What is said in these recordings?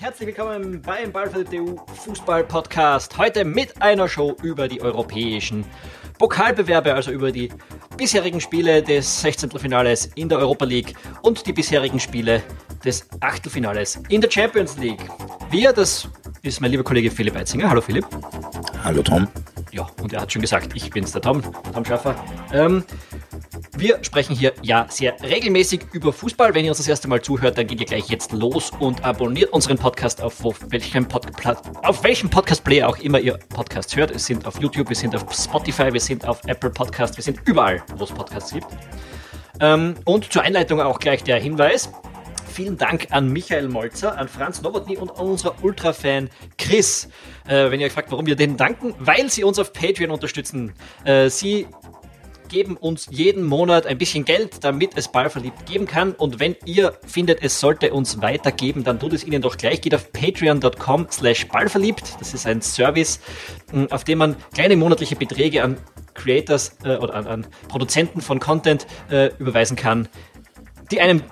herzlich willkommen beim Ballverliebte Fußball Podcast. Heute mit einer Show über die europäischen Pokalbewerbe, also über die bisherigen Spiele des 16. Finales in der Europa League und die bisherigen Spiele des Achtelfinales in der Champions League. Wir, das ist mein lieber Kollege Philipp Eitzinger. Hallo Philipp. Hallo Tom. Ja, und er hat schon gesagt, ich bin's, der Tom, Tom Schaffer. Ähm, wir sprechen hier ja sehr regelmäßig über Fußball. Wenn ihr uns das erste Mal zuhört, dann geht ihr gleich jetzt los und abonniert unseren Podcast auf welchem, Pod auf welchem Podcast-Player auch immer ihr Podcasts hört. Wir sind auf YouTube, wir sind auf Spotify, wir sind auf Apple Podcast, wir sind überall, wo es Podcasts gibt. Ähm, und zur Einleitung auch gleich der Hinweis. Vielen Dank an Michael Molzer, an Franz Nowotny und an unserer Ultra-Fan Chris. Äh, wenn ihr euch fragt, warum wir denen danken, weil sie uns auf Patreon unterstützen. Äh, sie geben uns jeden Monat ein bisschen Geld, damit es Ballverliebt geben kann. Und wenn ihr findet, es sollte uns weitergeben, dann tut es ihnen doch gleich. Geht auf patreon.com slash ballverliebt. Das ist ein Service, auf dem man kleine monatliche Beträge an Creators äh, oder an, an, Produzenten von Content äh, überweisen kann, die einem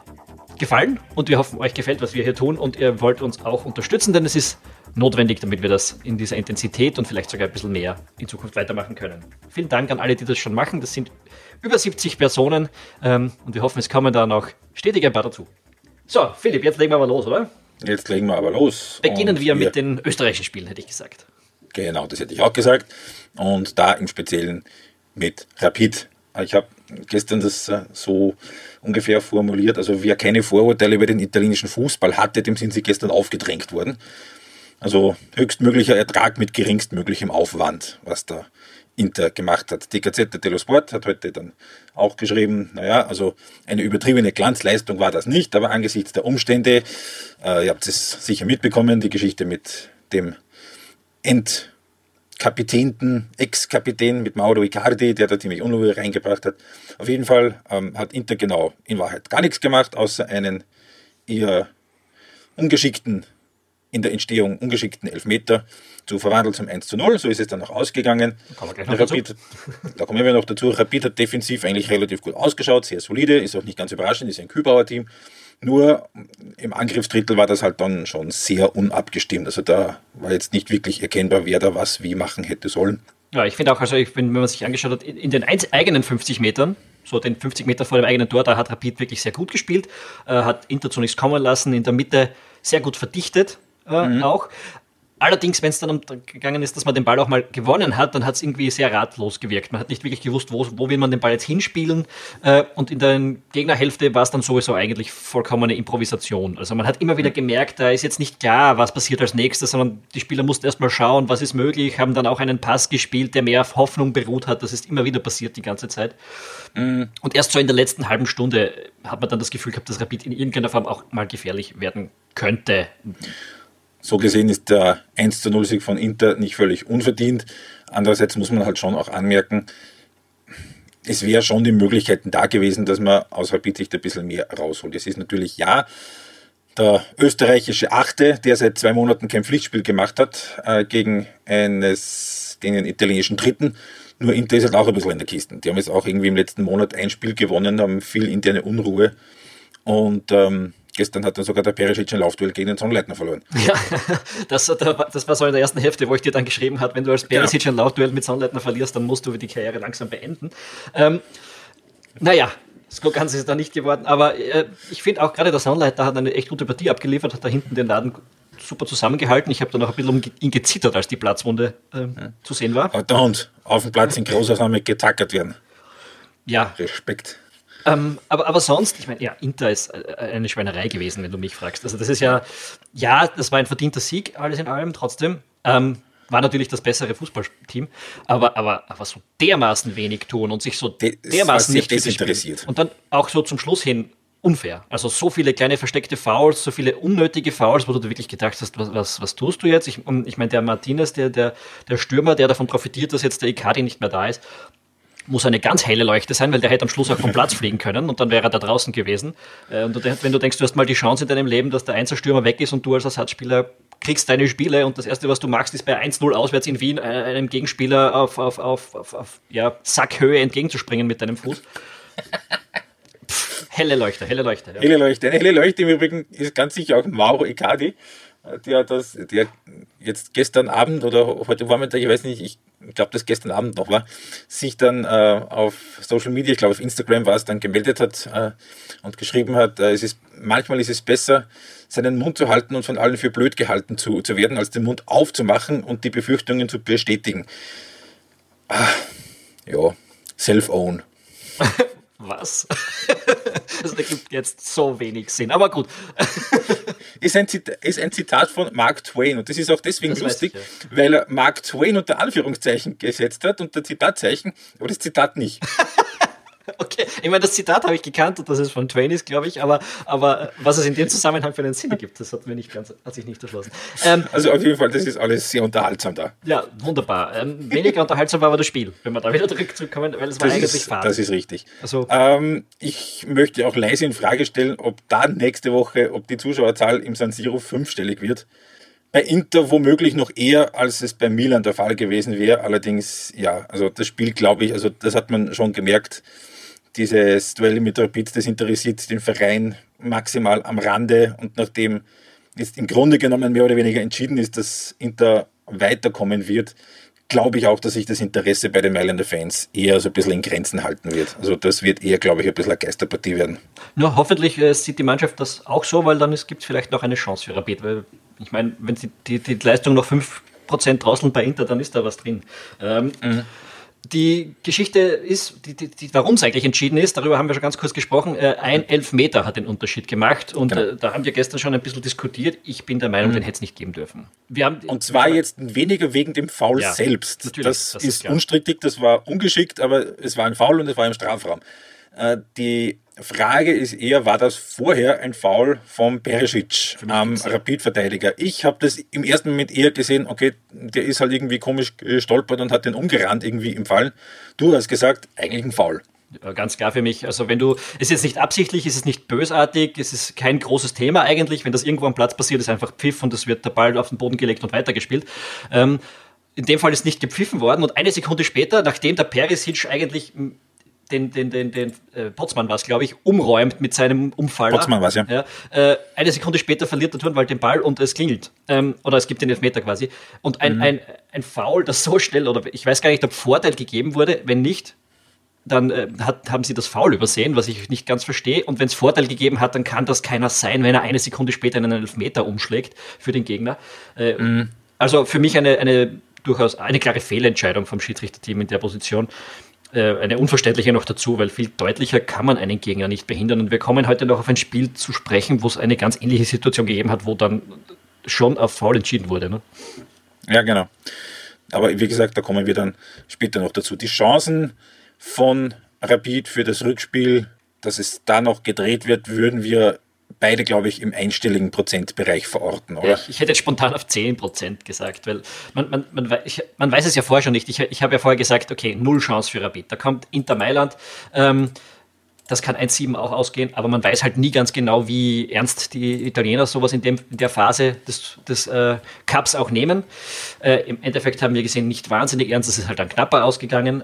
gefallen. Und wir hoffen, euch gefällt, was wir hier tun. Und ihr wollt uns auch unterstützen, denn es ist notwendig, damit wir das in dieser Intensität und vielleicht sogar ein bisschen mehr in Zukunft weitermachen können. Vielen Dank an alle, die das schon machen. Das sind über 70 Personen ähm, und wir hoffen, es kommen da noch stetig ein paar dazu. So, Philipp, jetzt legen wir aber los, oder? Jetzt legen wir aber los. Beginnen wir, wir mit den österreichischen Spielen, hätte ich gesagt. Genau, das hätte ich auch gesagt. Und da im Speziellen mit Rapid. Ich habe gestern das äh, so ungefähr formuliert. Also wer keine Vorurteile über den italienischen Fußball hatte, dem sind sie gestern aufgedrängt worden. Also höchstmöglicher Ertrag mit geringstmöglichem Aufwand, was da Inter gemacht hat. Die Gazette dello Sport hat heute dann auch geschrieben, naja, also eine übertriebene Glanzleistung war das nicht, aber angesichts der Umstände, äh, ihr habt es sicher mitbekommen, die Geschichte mit dem Entkapitänten, Ex-Kapitän mit Mauro Icardi, der da ziemlich Unruhe reingebracht hat. Auf jeden Fall ähm, hat Inter genau in Wahrheit gar nichts gemacht, außer einen eher ungeschickten in der Entstehung ungeschickten Elfmeter zu verwandeln zum 1 zu 0. So ist es dann auch ausgegangen. Rapid, da kommen wir noch dazu. Rapid hat defensiv eigentlich relativ gut ausgeschaut, sehr solide, ist auch nicht ganz überraschend, ist ein Kühlbauer Team. Nur im Angriffsdrittel war das halt dann schon sehr unabgestimmt. Also da war jetzt nicht wirklich erkennbar, wer da was wie machen hätte sollen. Ja, ich finde auch, also ich, wenn man sich angeschaut hat, in den eigenen 50 Metern, so den 50 Meter vor dem eigenen Tor, da hat Rapid wirklich sehr gut gespielt, äh, hat Inter zunächst kommen lassen, in der Mitte sehr gut verdichtet, äh, mhm. auch. Allerdings, wenn es dann gegangen ist, dass man den Ball auch mal gewonnen hat, dann hat es irgendwie sehr ratlos gewirkt. Man hat nicht wirklich gewusst, wo, wo will man den Ball jetzt hinspielen. Äh, und in der Gegnerhälfte war es dann sowieso eigentlich vollkommene Improvisation. Also man hat immer wieder gemerkt, da ist jetzt nicht klar, was passiert als nächstes, sondern die Spieler mussten erstmal schauen, was ist möglich, haben dann auch einen Pass gespielt, der mehr auf Hoffnung beruht hat. Das ist immer wieder passiert die ganze Zeit. Mhm. Und erst so in der letzten halben Stunde hat man dann das Gefühl gehabt, dass Rapid in irgendeiner Form auch mal gefährlich werden könnte. So gesehen ist der 1 zu 0 Sieg von Inter nicht völlig unverdient. Andererseits muss man halt schon auch anmerken, es wäre schon die Möglichkeiten da gewesen, dass man aus Rapid ein bisschen mehr rausholt. Es ist natürlich ja der österreichische Achte, der seit zwei Monaten kein Pflichtspiel gemacht hat, äh, gegen eines, den italienischen Dritten. Nur Inter ist halt auch ein bisschen in der Kiste. Die haben jetzt auch irgendwie im letzten Monat ein Spiel gewonnen, haben viel interne Unruhe. Und ähm, Gestern hat dann sogar der Perisic ein Laufduell gegen den Sonnleitner verloren. Ja, das, das war so in der ersten Hälfte, wo ich dir dann geschrieben habe, wenn du als. Perisic genau. ein Laufduell mit Sonnleitner verlierst, dann musst du die Karriere langsam beenden. Ähm, naja, so ganz ist es da nicht geworden, aber äh, ich finde auch gerade der Sonnleitner hat eine echt gute Partie abgeliefert, hat da hinten den Laden super zusammengehalten. Ich habe da noch ein bisschen um ihn gezittert, als die Platzwunde äh, ja. zu sehen war. Hund auf dem Platz in Großaufnahme getackert werden. Ja. Respekt. Ähm, aber, aber sonst, ich meine, ja, Inter ist äh, eine Schweinerei gewesen, wenn du mich fragst. Also das ist ja, ja, das war ein verdienter Sieg, alles in allem, trotzdem. Ähm, war natürlich das bessere Fußballteam, aber, aber, aber so dermaßen wenig tun und sich so dermaßen nicht desinteressiert. Und dann auch so zum Schluss hin unfair. Also so viele kleine versteckte Fouls, so viele unnötige Fouls, wo du wirklich gedacht hast, was, was, was tust du jetzt? Ich, ich meine, der Martinez, der, der, der Stürmer, der davon profitiert, dass jetzt der Icardi nicht mehr da ist, muss eine ganz helle Leuchte sein, weil der hätte am Schluss auch vom Platz fliegen können und dann wäre er da draußen gewesen. Äh, und wenn du denkst, du hast mal die Chance in deinem Leben, dass der Einzelstürmer weg ist und du als Ersatzspieler kriegst deine Spiele und das Erste, was du machst, ist bei 1-0 auswärts in Wien äh, einem Gegenspieler auf, auf, auf, auf, auf ja, Sackhöhe entgegenzuspringen mit deinem Fuß. Pff, helle Leuchte, helle Leuchte. Ja. Helle Leuchte. Eine helle Leuchte im Übrigen ist ganz sicher auch Mauro Icardi. der das, der jetzt gestern Abend oder heute Vormittag, ich weiß nicht, ich glaube, das gestern Abend noch war, sich dann äh, auf Social Media, ich glaube auf Instagram war es, dann gemeldet hat äh, und geschrieben hat, äh, es ist, manchmal ist es besser, seinen Mund zu halten und von allen für blöd gehalten zu, zu werden, als den Mund aufzumachen und die Befürchtungen zu bestätigen. Ah, ja, self-own. Was? das ergibt jetzt so wenig Sinn, aber gut. ist, ein Zitat, ist ein Zitat von Mark Twain und das ist auch deswegen das lustig, ich, ja. weil er Mark Twain unter Anführungszeichen gesetzt hat und der Zitatzeichen, aber das Zitat nicht. Okay, ich meine, das Zitat habe ich gekannt und das ist von Twain ist, glaube ich, aber, aber was es in dem Zusammenhang für einen Sinn gibt, das hat, mir nicht ganz, hat sich nicht erschlossen. Ähm, also auf jeden Fall, das ist alles sehr unterhaltsam da. Ja, wunderbar. Ähm, weniger unterhaltsam war aber das Spiel, wenn wir da wieder zurückkommen, weil es war eigentlich ist, Fahrt. Das ist richtig. Also, ähm, ich möchte auch leise in Frage stellen, ob da nächste Woche, ob die Zuschauerzahl im San Siro fünfstellig wird bei Inter womöglich noch eher, als es bei Milan der Fall gewesen wäre. Allerdings, ja, also das Spiel, glaube ich, also das hat man schon gemerkt, dieses Duell mit Rapid, das interessiert den Verein maximal am Rande und nachdem jetzt im Grunde genommen mehr oder weniger entschieden ist, dass Inter weiterkommen wird, glaube ich auch, dass sich das Interesse bei den Mailänder Fans eher so ein bisschen in Grenzen halten wird. Also das wird eher, glaube ich, ein bisschen eine Geisterpartie werden. Nur hoffentlich äh, sieht die Mannschaft das auch so, weil dann gibt es vielleicht noch eine Chance für Rapid. Weil ich meine, wenn die, die, die Leistung noch 5% draußen bei Inter, dann ist da was drin. Ähm, mhm. Die Geschichte ist, die, die, warum es eigentlich entschieden ist, darüber haben wir schon ganz kurz gesprochen. Äh, ein Elfmeter hat den Unterschied gemacht und genau. äh, da haben wir gestern schon ein bisschen diskutiert. Ich bin der Meinung, mhm. den hätte es nicht geben dürfen. Wir haben, und zwar jetzt weniger wegen dem Foul ja, selbst. Das, das ist, ist unstrittig, das war ungeschickt, aber es war ein Foul und es war im Strafraum. Äh, die Frage ist eher, war das vorher ein Foul von Perisic am Rapid-Verteidiger? Ich habe das im ersten Moment eher gesehen, okay, der ist halt irgendwie komisch gestolpert und hat den umgerannt irgendwie im Fall. Du hast gesagt, eigentlich ein Foul. Ganz klar für mich. Also wenn du, es ist jetzt nicht absichtlich, es ist nicht bösartig, es ist kein großes Thema eigentlich. Wenn das irgendwo am Platz passiert, ist einfach Pfiff und es wird der Ball auf den Boden gelegt und weitergespielt. Ähm, in dem Fall ist nicht gepfiffen worden und eine Sekunde später, nachdem der Perisic eigentlich den, den, den, den äh, Potzmann war es, glaube ich, umräumt mit seinem Umfall. Potzmann war es, ja. ja äh, eine Sekunde später verliert der Turnwald den Ball und es klingelt. Ähm, oder es gibt den Elfmeter quasi. Und ein, mhm. ein, ein Foul, das so schnell, oder ich weiß gar nicht, ob Vorteil gegeben wurde, wenn nicht, dann äh, hat, haben sie das Foul übersehen, was ich nicht ganz verstehe. Und wenn es Vorteil gegeben hat, dann kann das keiner sein, wenn er eine Sekunde später einen Elfmeter umschlägt für den Gegner. Äh, mhm. Also für mich eine, eine durchaus eine klare Fehlentscheidung vom Schiedsrichterteam in der Position. Äh, eine unverständliche noch dazu, weil viel deutlicher kann man einen Gegner nicht behindern. Und wir kommen heute noch auf ein Spiel zu sprechen, wo es eine ganz ähnliche Situation gegeben hat, wo dann schon auf Foul entschieden wurde. Ne? Ja, genau. Aber wie gesagt, da kommen wir dann später noch dazu. Die Chancen von Rapid für das Rückspiel, dass es da noch gedreht wird, würden wir beide, glaube ich, im einstelligen Prozentbereich verorten, oder? Ich, ich hätte jetzt spontan auf 10 Prozent gesagt, weil man, man, man, ich, man, weiß es ja vorher schon nicht. Ich, ich habe ja vorher gesagt, okay, null Chance für Rapid. Da kommt Inter Mailand. Ähm, das kann 1-7 auch ausgehen, aber man weiß halt nie ganz genau, wie ernst die Italiener sowas in, dem, in der Phase des, des äh, Cups auch nehmen. Äh, Im Endeffekt haben wir gesehen, nicht wahnsinnig ernst, es ist halt dann knapper ausgegangen.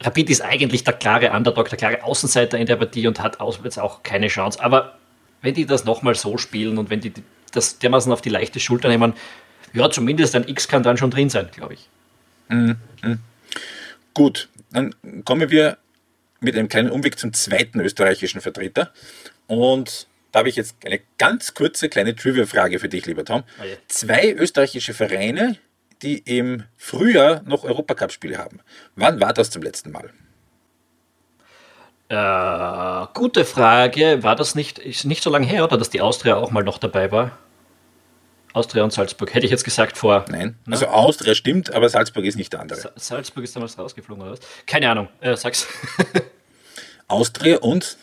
Rapid ist eigentlich der klare Underdog, der klare Außenseiter in der Partie und hat auswärts auch keine Chance. Aber wenn die das nochmal so spielen und wenn die das dermaßen auf die leichte Schulter nehmen, ja, zumindest ein X kann dann schon drin sein, glaube ich. Mhm. mhm. Gut, dann kommen wir mit einem kleinen Umweg zum zweiten österreichischen Vertreter. Und da habe ich jetzt eine ganz kurze kleine Trivia-Frage für dich, lieber Tom. Oh ja. Zwei österreichische Vereine, die im Frühjahr noch Europacup-Spiele haben. Wann war das zum letzten Mal? Äh, gute Frage. War das nicht, ist nicht so lange her, oder dass die Austria auch mal noch dabei war? Austria und Salzburg. Hätte ich jetzt gesagt vor. Nein. Ne? Also Austria stimmt, aber Salzburg ist nicht der andere. Sa Salzburg ist damals rausgeflogen, oder was? Keine Ahnung. Äh, sag's. Austria und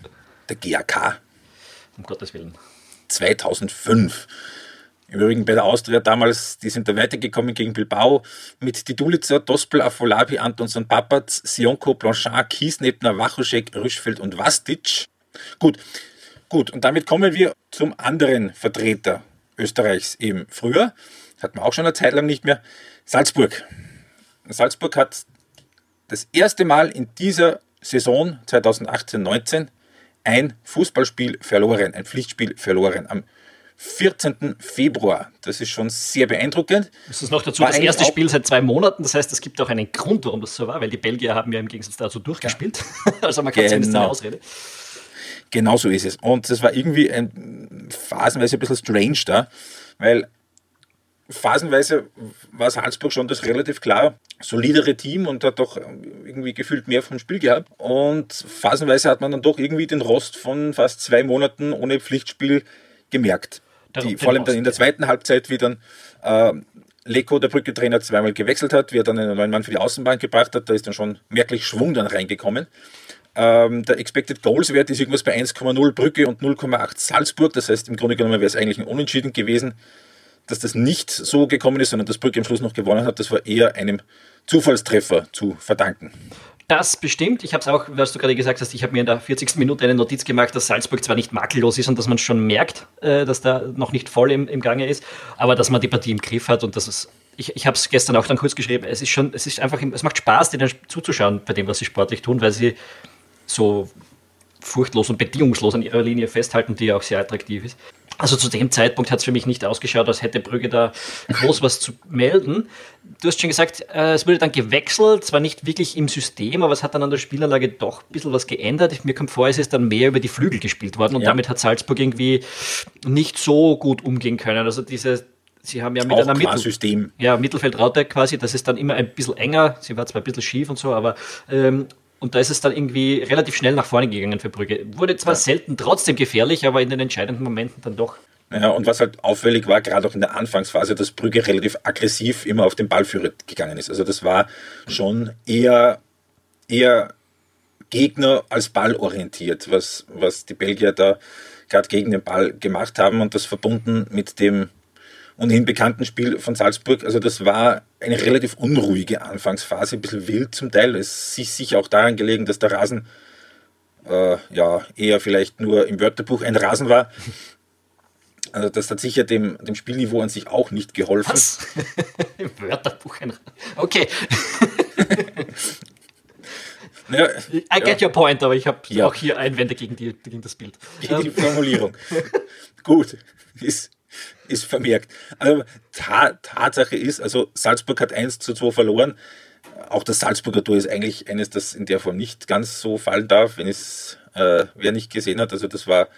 der GAK. Um Gottes Willen. 2005. Im Übrigen bei der Austria damals, die sind da weitergekommen gegen Bilbao mit Didulica, Dospel, Afolabi, Antonsson, Papac, Sionko, Blanchard, Kiesnebner, Wachuschek, Rüschfeld und Vastic. Gut, gut. Und damit kommen wir zum anderen Vertreter Österreichs eben früher. Hat man auch schon eine Zeit lang nicht mehr. Salzburg. Salzburg hat das erste Mal in dieser Saison 2018-19 ein Fußballspiel verloren, ein Pflichtspiel verloren. Am 14. Februar. Das ist schon sehr beeindruckend. Das ist noch dazu war das erste Spiel seit zwei Monaten. Das heißt, es gibt auch einen Grund, warum das so war, weil die Belgier haben ja im Gegensatz dazu durchgespielt. Ja. also man kann genau. zumindest eine Ausrede. Genau so ist es. Und das war irgendwie ein, phasenweise ein bisschen strange da, weil phasenweise war Salzburg schon das relativ klar solidere Team und hat doch irgendwie gefühlt mehr vom Spiel gehabt. Und phasenweise hat man dann doch irgendwie den Rost von fast zwei Monaten ohne Pflichtspiel gemerkt. Die, vor allem dann in der zweiten Halbzeit, wie dann äh, Leko, der Brücke-Trainer, zweimal gewechselt hat, wie er dann einen neuen Mann für die Außenbahn gebracht hat, da ist dann schon merklich Schwung dann reingekommen. Ähm, der Expected Goals Wert ist irgendwas bei 1,0 Brücke und 0,8 Salzburg. Das heißt, im Grunde genommen wäre es eigentlich ein Unentschieden gewesen. Dass das nicht so gekommen ist, sondern dass Brücke am Schluss noch gewonnen hat, das war eher einem Zufallstreffer zu verdanken. Das bestimmt. Ich habe es auch, was du gerade gesagt hast, ich habe mir in der 40. Minute eine Notiz gemacht, dass Salzburg zwar nicht makellos ist und dass man schon merkt, äh, dass da noch nicht voll im, im Gange ist, aber dass man die Partie im Griff hat und dass es ich, ich habe es gestern auch dann kurz geschrieben, es ist schon, es ist einfach, es macht Spaß, denen zuzuschauen bei dem, was sie sportlich tun, weil sie so furchtlos und bedingungslos an ihrer Linie festhalten, die ja auch sehr attraktiv ist. Also zu dem Zeitpunkt hat es für mich nicht ausgeschaut, als hätte Brügge da groß was zu melden. Du hast schon gesagt, äh, es wurde dann gewechselt, zwar nicht wirklich im System, aber es hat dann an der Spielanlage doch ein bisschen was geändert. Mir kommt vor, es ist dann mehr über die Flügel gespielt worden und ja. damit hat Salzburg irgendwie nicht so gut umgehen können. Also diese Sie haben ja mit Auch einer Mittel. Ja, Mittelfeldraute quasi, das ist dann immer ein bisschen enger. Sie war zwar ein bisschen schief und so, aber ähm, und da ist es dann irgendwie relativ schnell nach vorne gegangen für Brügge. Wurde zwar ja. selten trotzdem gefährlich, aber in den entscheidenden Momenten dann doch. Ja, und was halt auffällig war, gerade auch in der Anfangsphase, dass Brügge relativ aggressiv immer auf den Ballführer gegangen ist. Also das war schon eher, eher Gegner als Ball orientiert, was, was die Belgier da gerade gegen den Ball gemacht haben und das verbunden mit dem ohnehin bekannten Spiel von Salzburg. Also das war eine relativ unruhige Anfangsphase, ein bisschen wild zum Teil. Es ist sicher auch daran gelegen, dass der Rasen äh, ja eher vielleicht nur im Wörterbuch ein Rasen war. Also das hat sicher dem, dem Spielniveau an sich auch nicht geholfen. Was? Im Wörterbuch ein Rasen. Okay. Ja, I get ja. your point, aber ich habe ja. auch hier Einwände gegen, die, gegen das Bild. Gegen die Formulierung. Gut, ist, ist vermerkt. Also, Tatsache ist, also Salzburg hat 1 zu 2 verloren. Auch das Salzburger Tor ist eigentlich eines, das in der Form nicht ganz so fallen darf, wenn es äh, wer nicht gesehen hat. Also das war,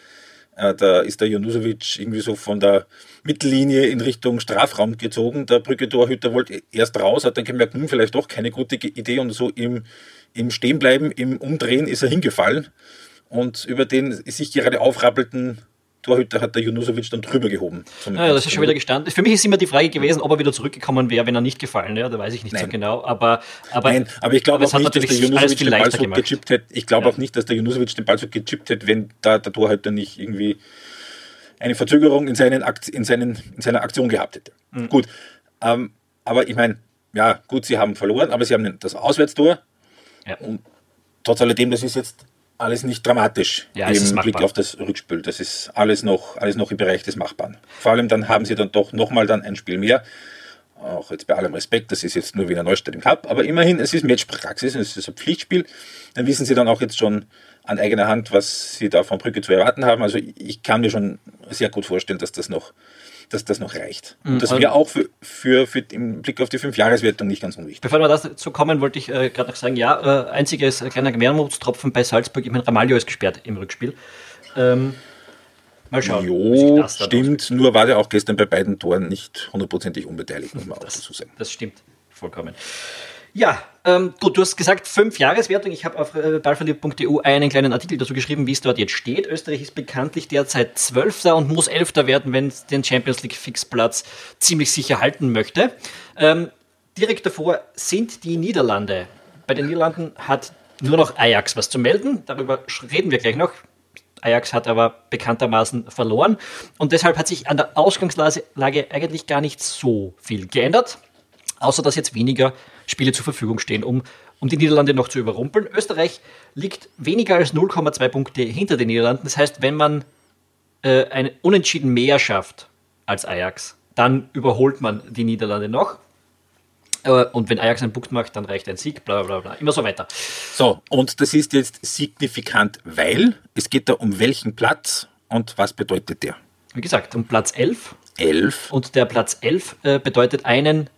äh, da ist der Janusovic irgendwie so von der Mittellinie in Richtung Strafraum gezogen. Der Brücke-Torhüter wollte erst raus, hat dann gemerkt, hm, vielleicht doch keine gute Idee und so im, im Stehenbleiben, im Umdrehen ist er hingefallen. Und über den sich gerade aufrappelten Torhüter hat der Junusovic dann drüber gehoben. Ja, das ist schon wieder gestanden. Für mich ist immer die Frage gewesen, ob er wieder zurückgekommen wäre, wenn er nicht gefallen wäre. Da weiß ich nicht Nein. so genau. Aber, aber, Nein, aber ich glaube auch nicht, dass der Junusovic den Ball so gechippt hätte. Ich glaube auch nicht, dass der Junusovic den Ball so gechippt hätte, wenn da der Torhüter nicht irgendwie eine Verzögerung in, seinen Akt, in, seinen, in seiner Aktion gehabt hätte. Mhm. Gut. Ähm, aber ich meine, ja, gut, sie haben verloren, aber sie haben das Auswärtstor. Ja. Und trotz alledem, das ist jetzt alles nicht dramatisch ja, im Blick auf das Rückspiel. Das ist alles noch, alles noch im Bereich des Machbaren. Vor allem dann haben sie dann doch nochmal dann ein Spiel mehr. Auch jetzt bei allem Respekt, das ist jetzt nur Wiener Neustadt im Cup, aber immerhin, es ist Matchpraxis, es ist ein Pflichtspiel. Dann wissen sie dann auch jetzt schon an eigener Hand, was sie da von Brücke zu erwarten haben. Also ich kann mir schon sehr gut vorstellen, dass das noch dass das noch reicht. Und mhm. das wäre auch für, für, für im Blick auf die Fünfjahreswertung nicht ganz unwichtig. Bevor wir dazu kommen, wollte ich äh, gerade noch sagen, ja, äh, einziges äh, kleiner Wermutstropfen bei Salzburg, ich meine, Ramalho ist gesperrt im Rückspiel. Ähm, mal schauen. Jo, stimmt, nur war der auch gestern bei beiden Toren nicht hundertprozentig unbeteiligt, muss man das, auch dazu sagen. Das stimmt, vollkommen. Ja, ähm, gut, du hast gesagt, fünf Jahreswertung. Ich habe auf äh, ballverlieb.eu einen kleinen Artikel dazu geschrieben, wie es dort jetzt steht. Österreich ist bekanntlich derzeit Zwölfter und muss Elfter werden, wenn es den Champions League Fixplatz ziemlich sicher halten möchte. Ähm, direkt davor sind die Niederlande. Bei den Niederlanden hat nur noch Ajax was zu melden. Darüber reden wir gleich noch. Ajax hat aber bekanntermaßen verloren und deshalb hat sich an der Ausgangslage eigentlich gar nicht so viel geändert, außer dass jetzt weniger Spiele zur Verfügung stehen, um, um die Niederlande noch zu überrumpeln. Österreich liegt weniger als 0,2 Punkte hinter den Niederlanden. Das heißt, wenn man äh, ein Unentschieden mehr schafft als Ajax, dann überholt man die Niederlande noch. Äh, und wenn Ajax einen Punkt macht, dann reicht ein Sieg, bla bla bla. Immer so weiter. So, und das ist jetzt signifikant, weil es geht da um welchen Platz und was bedeutet der? wie gesagt, um Platz 11. 11. Und der Platz 11 äh, bedeutet einen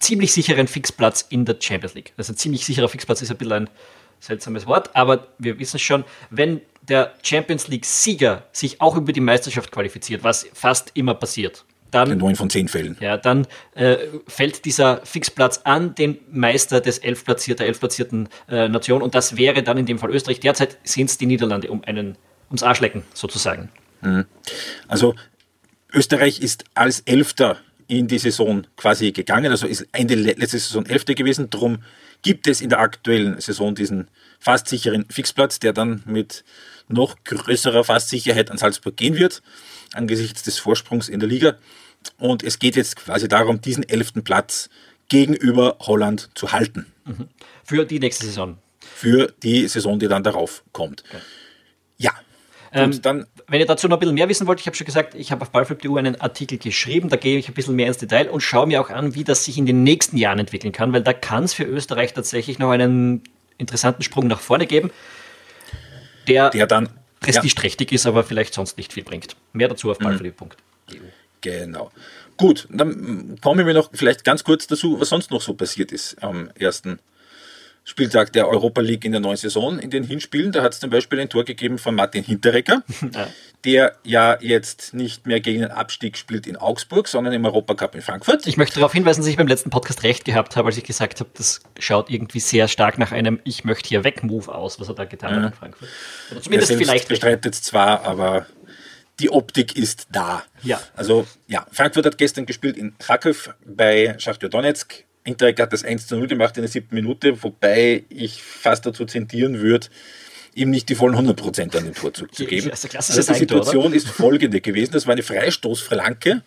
ziemlich sicheren Fixplatz in der Champions League. Also ein ziemlich sicherer Fixplatz ist ein bisschen ein seltsames Wort, aber wir wissen schon, wenn der Champions League-Sieger sich auch über die Meisterschaft qualifiziert, was fast immer passiert, dann, In neun von zehn Fällen. ja, dann äh, fällt dieser Fixplatz an den Meister des elfplatzier, der elfplatzierten äh, Nation und das wäre dann in dem Fall Österreich. Derzeit sind es die Niederlande um einen, ums Arschlecken sozusagen. Also Österreich ist als Elfter in die Saison quasi gegangen, also ist Ende le- letzte Saison Elfter gewesen. Darum gibt es in der aktuellen Saison diesen fast sicheren Fixplatz, der dann mit noch größerer Fastsicherheit an Salzburg gehen wird, angesichts des Vorsprungs in der Liga. Und es geht jetzt quasi darum, diesen elften Platz gegenüber Holland zu halten Für die nächste Saison. für die Saison, die dann darauf kommt. Ja. Ähm, Und dann Wenn ihr dazu noch ein bisschen mehr wissen wollt, ich habe schon gesagt, ich habe auf Ballflip.eu einen Artikel geschrieben, da gehe ich ein bisschen mehr ins Detail und schaue mir auch an, wie das sich in den nächsten Jahren entwickeln kann, weil da kann es für Österreich tatsächlich noch einen interessanten Sprung nach vorne geben, der, der dann ja, prestigeträchtig ist, aber vielleicht sonst nicht viel bringt. Mehr dazu auf ballflip.eu. Genau. Gut, dann mm, kommen wir noch vielleicht ganz kurz dazu, was sonst noch so passiert ist am ersten Spieltag der Europa League in der neuen Saison. In den Hinspielen, da hat es zum Beispiel ein Tor gegeben von Martin Hinteregger, Ja. der ja jetzt nicht mehr gegen den Abstieg spielt in Augsburg, sondern im Europacup in Frankfurt. Ich möchte darauf hinweisen, dass ich beim letzten Podcast recht gehabt habe, als ich gesagt habe, das schaut irgendwie sehr stark nach einem Ich möchte hier weg-Move aus, was er da getan hat in Frankfurt. Oder Er zumindest vielleicht weg. bestreitet es zwar, aber die Optik ist da. Ja. Also, ja, Frankfurt hat gestern gespielt in Krakow bei Schachtjo Donetsk. Interreg hat das 1 zu 0 gemacht in der siebten Minute, wobei ich fast dazu zendieren würde, ihm nicht die vollen 100% an den Torzug zu geben. Klassisches Also die Situation ist folgende gewesen. Das war eine Freistoßflanke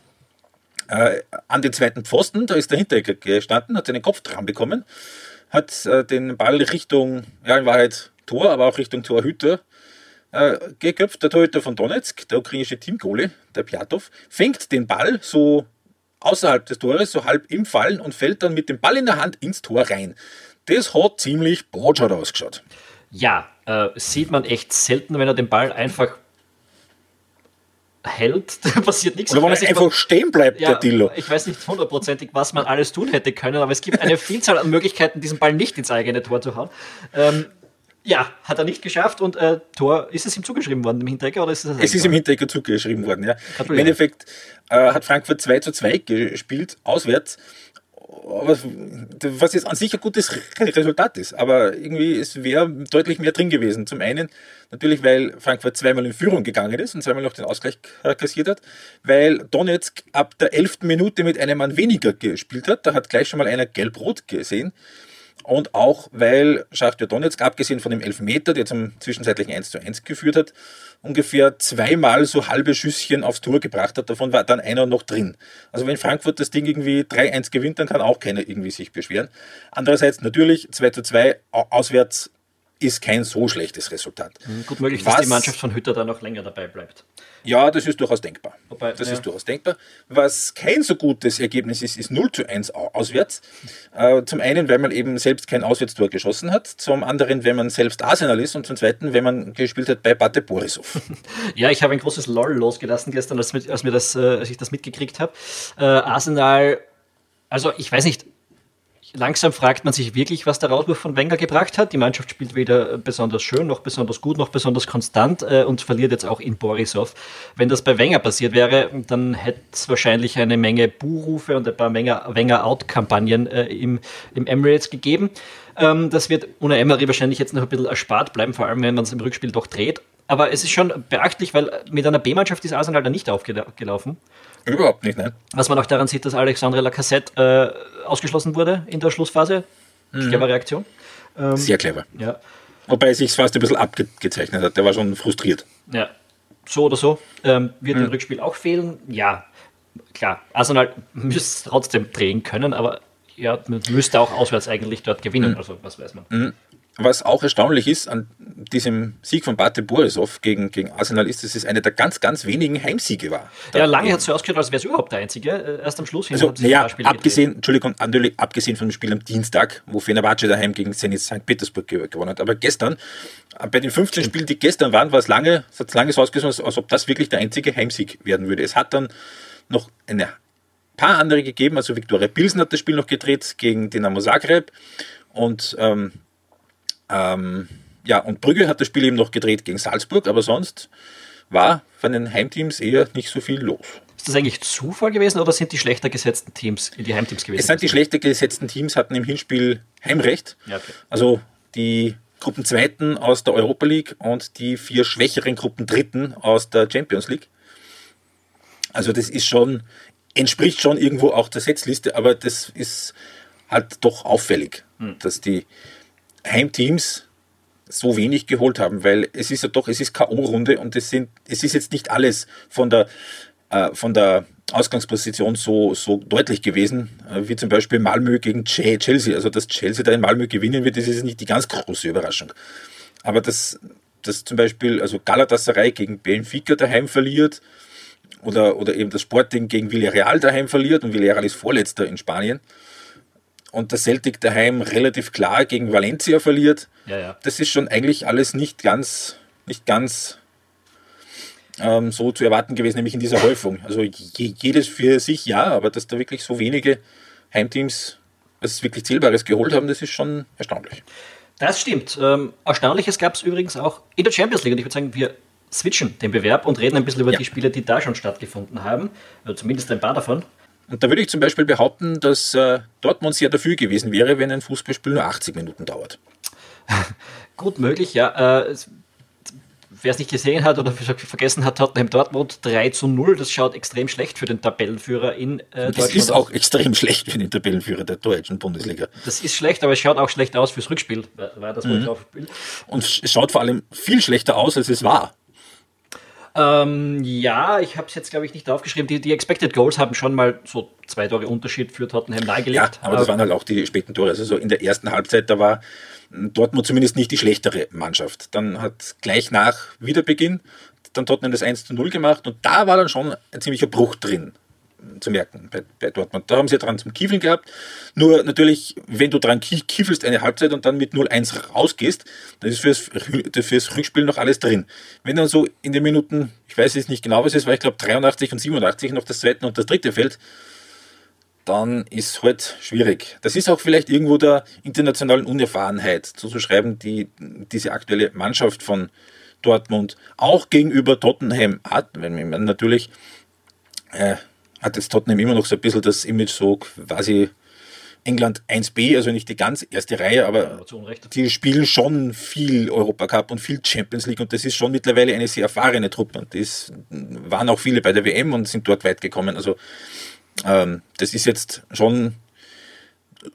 äh, an den zweiten Pfosten. Da ist der Hinteregger gestanden, hat seinen Kopf dran bekommen, hat äh, den Ball Richtung, ja in Wahrheit Tor, aber auch Richtung Torhüter äh, geköpft. Der Torhüter von Donetsk, der ukrainische Teamgoalie, der Piatov, fängt den Ball so außerhalb des Tores, so halb im Fallen und fällt dann mit dem Ball in der Hand ins Tor rein. Das hat ziemlich botschert ausgeschaut. Ja, äh, sieht man echt selten, wenn er den Ball einfach hält, da passiert nichts. Oder wenn er nicht, einfach stehen bleibt, ja, der Dillo. Ich weiß nicht hundertprozentig, was man alles tun hätte können, aber es gibt eine Vielzahl an Möglichkeiten, diesen Ball nicht ins eigene Tor zu hauen. Ähm, ja, hat er nicht geschafft und äh, Tor, ist es ihm zugeschrieben worden im Hinteregger oder ist es das Es ist im? Hinteregger zugeschrieben worden. Ja. Im. Endeffekt äh, hat Frankfurt 2 zu 2 gespielt, auswärts. Aber was jetzt an sich ein gutes Resultat ist. Aber irgendwie, es wäre deutlich mehr drin gewesen. Zum einen natürlich, weil Frankfurt zweimal in Führung gegangen ist und zweimal noch den Ausgleich kassiert hat. Weil Donetsk ab der 11. Minute mit einem Mann weniger gespielt hat. Da hat gleich schon mal einer gelb-rot gesehen. Und auch, weil Schachtja Donetsk, abgesehen von dem Elfmeter, der zum zwischenzeitlichen 1 zu 1 geführt hat, ungefähr zweimal so halbe Schüsschen aufs Tor gebracht hat. Davon war dann einer noch drin. Also wenn Frankfurt das Ding irgendwie 3-1 gewinnt, dann kann auch keiner irgendwie sich beschweren. Andererseits natürlich 2 zu 2 au- auswärts ist kein so schlechtes Resultat. Gut möglich, dass Was- die Mannschaft von Hütter da noch länger dabei bleibt. Ja, das ist durchaus denkbar. Wobei, das ja. ist durchaus denkbar. Was kein so gutes Ergebnis ist, ist 0 zu 1 au- auswärts. Äh, zum einen, weil man eben selbst kein Auswärtstor geschossen hat. Zum anderen, wenn man selbst Arsenal ist. Und zum zweiten, wenn man gespielt hat bei Bate Borisov. Ja, ich habe ein großes LOL losgelassen gestern, als, mit, als, mir das, äh, als ich das mitgekriegt habe. Äh, Arsenal, also ich weiß nicht, langsam fragt man sich wirklich, was der Rauswurf von Wenger gebracht hat. Die Mannschaft spielt weder besonders schön, noch besonders gut, noch besonders konstant äh, und verliert jetzt auch in Borisov. Wenn das bei Wenger passiert wäre, dann hätte es wahrscheinlich eine Menge Buhrufe und ein paar Wenger- Wenger-Out-Kampagnen äh, im, im Emirates gegeben. Ähm, das wird ohne Emery wahrscheinlich jetzt noch ein bisschen erspart bleiben, vor allem wenn man es im Rückspiel doch dreht. Aber es ist schon beachtlich, weil mit einer B-Mannschaft ist Arsenal da nicht aufgelaufen. Überhaupt nicht, nein. Was man auch daran sieht, dass Alexandre Lacassette äh, ausgeschlossen wurde in der Schlussphase. Clevere Reaktion. Sehr clever. Ja. Wobei er sich fast ein bisschen abgezeichnet hat. Der war schon frustriert. ja. So oder so. Ähm, wird im Rückspiel auch fehlen? Ja, klar. Arsenal müsste trotzdem drehen können, aber ja, man müsste auch auswärts eigentlich dort gewinnen. Also, was weiß man. was auch erstaunlich ist an diesem Sieg von Bate Borisov gegen, gegen Arsenal ist, dass es einer der ganz, ganz wenigen Heimsiege war. Ja, lange hat es so ausgehört, als wäre es überhaupt der einzige. Äh, erst am Schluss hin also, ja, abgesehen, Entschuldigung, abgesehen von dem Spiel am Dienstag, wo Fenerbahce daheim gegen Zenit St. Petersburg gewonnen hat. Aber gestern, äh, bei den 15 Spielen, die gestern waren, war es lange, es hat lange so ausgesehen, als, als ob das wirklich der einzige Heimsieg werden würde. Es hat dann noch eine paar andere gegeben, also Viktoria Pilsen hat das Spiel noch gedreht gegen Dinamo Zagreb und ähm, ähm, ja, und Brügge hat das Spiel eben noch gedreht gegen Salzburg, aber sonst war von den Heimteams eher nicht so viel los. Ist das eigentlich Zufall gewesen oder sind die schlechter gesetzten Teams in die Heimteams gewesen? Es sind die schlechter gesetzten Teams, hatten im Hinspiel Heimrecht. Ja, okay. Also die Gruppenzweiten aus der Europa League und die vier schwächeren Gruppendritten aus der Champions League. Also das ist schon, entspricht schon irgendwo auch der Setzliste, aber das ist halt doch auffällig, hm. dass die Heimteams so wenig geholt haben, weil es ist ja doch, es ist K.O.-Runde und es sind, es ist jetzt nicht alles von der, äh, von der Ausgangsposition so, so deutlich gewesen, äh, wie zum Beispiel Malmö gegen Chelsea. Also, dass Chelsea da in Malmö gewinnen wird, das ist nicht die ganz große Überraschung. Aber dass, dass zum Beispiel, also Galatasaray gegen Benfica daheim verliert, oder, oder eben das Sporting gegen Villarreal daheim verliert und Villarreal ist Vorletzter in Spanien, und der Celtic daheim relativ klar gegen Valencia verliert. Ja, ja. Das ist schon eigentlich alles nicht ganz, nicht ganz ähm, so zu erwarten gewesen, nämlich in dieser Häufung. Also jedes für sich ja, aber dass da wirklich so wenige Heimteams was wirklich Zählbares geholt haben, das ist schon erstaunlich. Das stimmt. Ähm, Erstaunliches gab es übrigens auch in der Champions League. Und ich würde sagen, wir switchen den Bewerb und reden ein bisschen über ja. die Spiele, die da schon stattgefunden haben. Also zumindest ein paar davon. Und da würde ich zum Beispiel behaupten, dass äh, Dortmund sehr dafür gewesen wäre, wenn ein Fußballspiel nur 80 Minuten dauert. Gut möglich, ja. Äh, Wer es nicht gesehen hat oder vergessen hat, Tottenham Dortmund 3 zu 0. Das schaut extrem schlecht für den Tabellenführer in äh, Deutschland. Das ist auch extrem schlecht für den Tabellenführer der deutschen Bundesliga. Das ist schlecht, aber es schaut auch schlecht aus fürs Rückspiel. War das mhm. Und es schaut vor allem viel schlechter aus, als es war. Ähm, ja, ich habe es jetzt, glaube ich, nicht aufgeschrieben. Die, die Expected Goals haben schon mal so zwei Tore Unterschied für Tottenham nahegelegt. Ja, aber das waren halt auch die späten Tore. Also so in der ersten Halbzeit, da war Dortmund zumindest nicht die schlechtere Mannschaft. Dann hat gleich nach Wiederbeginn dann Tottenham das 1 zu 0 gemacht und da war dann schon ein ziemlicher Bruch drin zu merken bei, bei Dortmund. Da haben sie dran zum Kiefeln gehabt. Nur natürlich, wenn du dran kiefelst eine Halbzeit und dann mit 0-1 rausgehst, dann ist fürs, fürs Rückspiel noch alles drin. Wenn dann so in den Minuten, ich weiß jetzt nicht genau, was es war, ich glaube 83 und 87 noch das zweite und das dritte fällt, dann ist halt schwierig. Das ist auch vielleicht irgendwo der internationalen Unerfahrenheit zuzuschreiben, die diese aktuelle Mannschaft von Dortmund auch gegenüber Tottenham hat, wenn man natürlich äh, hat jetzt Tottenham immer noch so ein bisschen das Image so quasi England 1b, also nicht die ganz erste Reihe, aber ja, die spielen schon viel Europacup und viel Champions League und das ist schon mittlerweile eine sehr erfahrene Truppe und das waren auch viele bei der WM und sind dort weit gekommen. Also ähm, das ist jetzt schon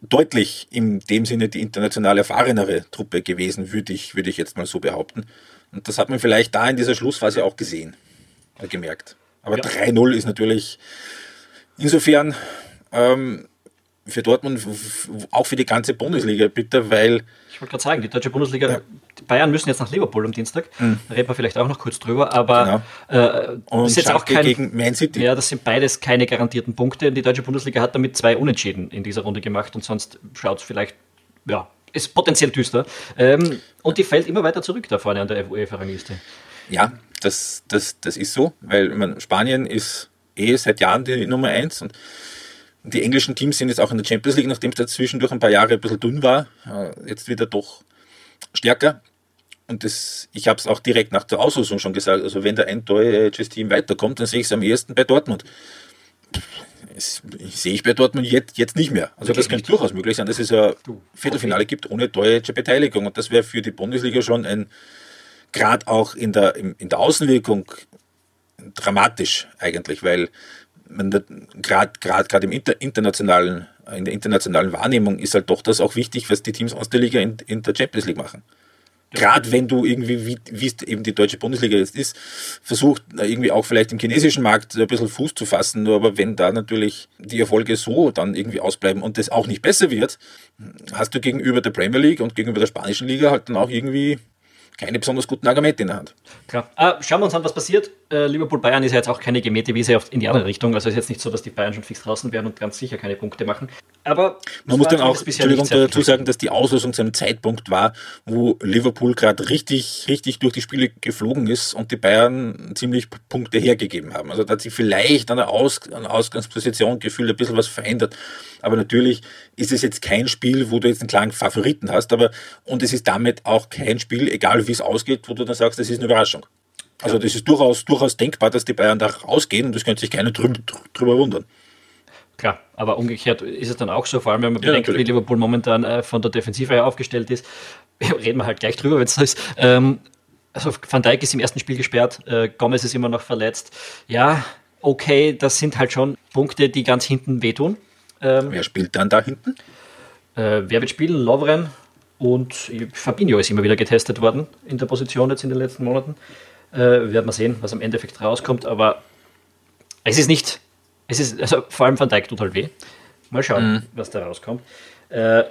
deutlich in dem Sinne die international erfahrenere Truppe gewesen, würde ich, würde ich jetzt mal so behaupten. Und das hat man vielleicht da in dieser Schlussphase auch gesehen, äh, gemerkt. Aber ja. 3-0 ist natürlich insofern ähm, für Dortmund, auch für die ganze Bundesliga bitte, weil. Ich wollte gerade sagen, die deutsche Bundesliga, ja. die Bayern müssen jetzt nach Liverpool am Dienstag. Mhm. Da reden wir vielleicht auch noch kurz drüber, aber genau. äh, Und ist jetzt auch kein, gegen Man City. Ja, das sind beides keine garantierten Punkte. Die deutsche Bundesliga hat damit zwei Unentschieden in dieser Runde gemacht und sonst schaut es vielleicht, ja, ist potenziell düster. Ähm, und die fällt immer weiter zurück da vorne an der UEFA-Rangliste. Ja, das, das, das ist so, weil meine, Spanien ist eh seit Jahren die Nummer eins und die englischen Teams sind jetzt auch in der Champions League, nachdem es da zwischendurch ein paar Jahre ein bisschen dünn war, äh, jetzt wieder doch stärker. Und das, ich habe es auch direkt nach der Auslosung schon gesagt, also wenn da ein deutsches Team weiterkommt, dann sehe ich es am ehesten bei Dortmund. Das sehe ich bei Dortmund jetzt, jetzt nicht mehr. Also das könnte durchaus möglich sein, dass es ein Viertelfinale gibt ohne deutsche Beteiligung. Und das wäre für die Bundesliga schon ein, gerade auch in der, in der Außenwirkung dramatisch eigentlich, weil gerade im inter, internationalen in der internationalen Wahrnehmung ist halt doch das auch wichtig, was die Teams aus der Liga in, in der Champions League machen. Gerade wenn du irgendwie, wie, wie es eben die deutsche Bundesliga jetzt ist, versucht irgendwie auch vielleicht im chinesischen Markt ein bisschen Fuß zu fassen. Nur aber wenn da natürlich die Erfolge so dann irgendwie ausbleiben und das auch nicht besser wird, hast du gegenüber der Premier League und gegenüber der spanischen Liga halt dann auch irgendwie keine besonders guten Argumente in der Hand. Klar. Ah, schauen wir uns an, was passiert. Äh, Liverpool-Bayern ist ja jetzt auch keine gemähte Wiese oft in die andere Richtung. Also ist jetzt nicht so, dass die Bayern schon fix draußen wären und ganz sicher keine Punkte machen. Aber man muss dann auch dazu sagen, dass die Auslösung zu einem Zeitpunkt war, wo Liverpool gerade richtig, richtig durch die Spiele geflogen ist und die Bayern ziemlich Punkte hergegeben haben. Also da hat sich vielleicht an der, Aus an Ausgangsposition gefühlt ein bisschen was verändert. Aber natürlich ist es jetzt kein Spiel, wo du jetzt einen klaren Favoriten hast, aber und es ist damit auch kein Spiel, egal wie es ausgeht, wo du dann sagst, das ist eine Überraschung. Also das ist durchaus, durchaus denkbar, dass die Bayern da rausgehen und das könnte sich keiner drüber, drüber wundern. Klar, aber umgekehrt ist es dann auch so, vor allem wenn man ja, bedenkt, natürlich. wie Liverpool momentan äh, von der Defensive her aufgestellt ist. Reden wir halt gleich drüber, wenn es so ist. Ähm, also Van Dijk ist im ersten Spiel gesperrt, äh, Gomez ist immer noch verletzt. Ja, okay, das sind halt schon Punkte, die ganz hinten wehtun. Ähm, wer spielt dann da hinten? Äh, wer wird spielen? Lovren und Fabinho ist immer wieder getestet worden in der Position jetzt in den letzten Monaten. Äh, werden wir sehen, was am Endeffekt rauskommt, aber es ist nicht, es ist, also vor allem Van Dijk tut halt weh. Mal schauen, mhm. was da rauskommt. Äh,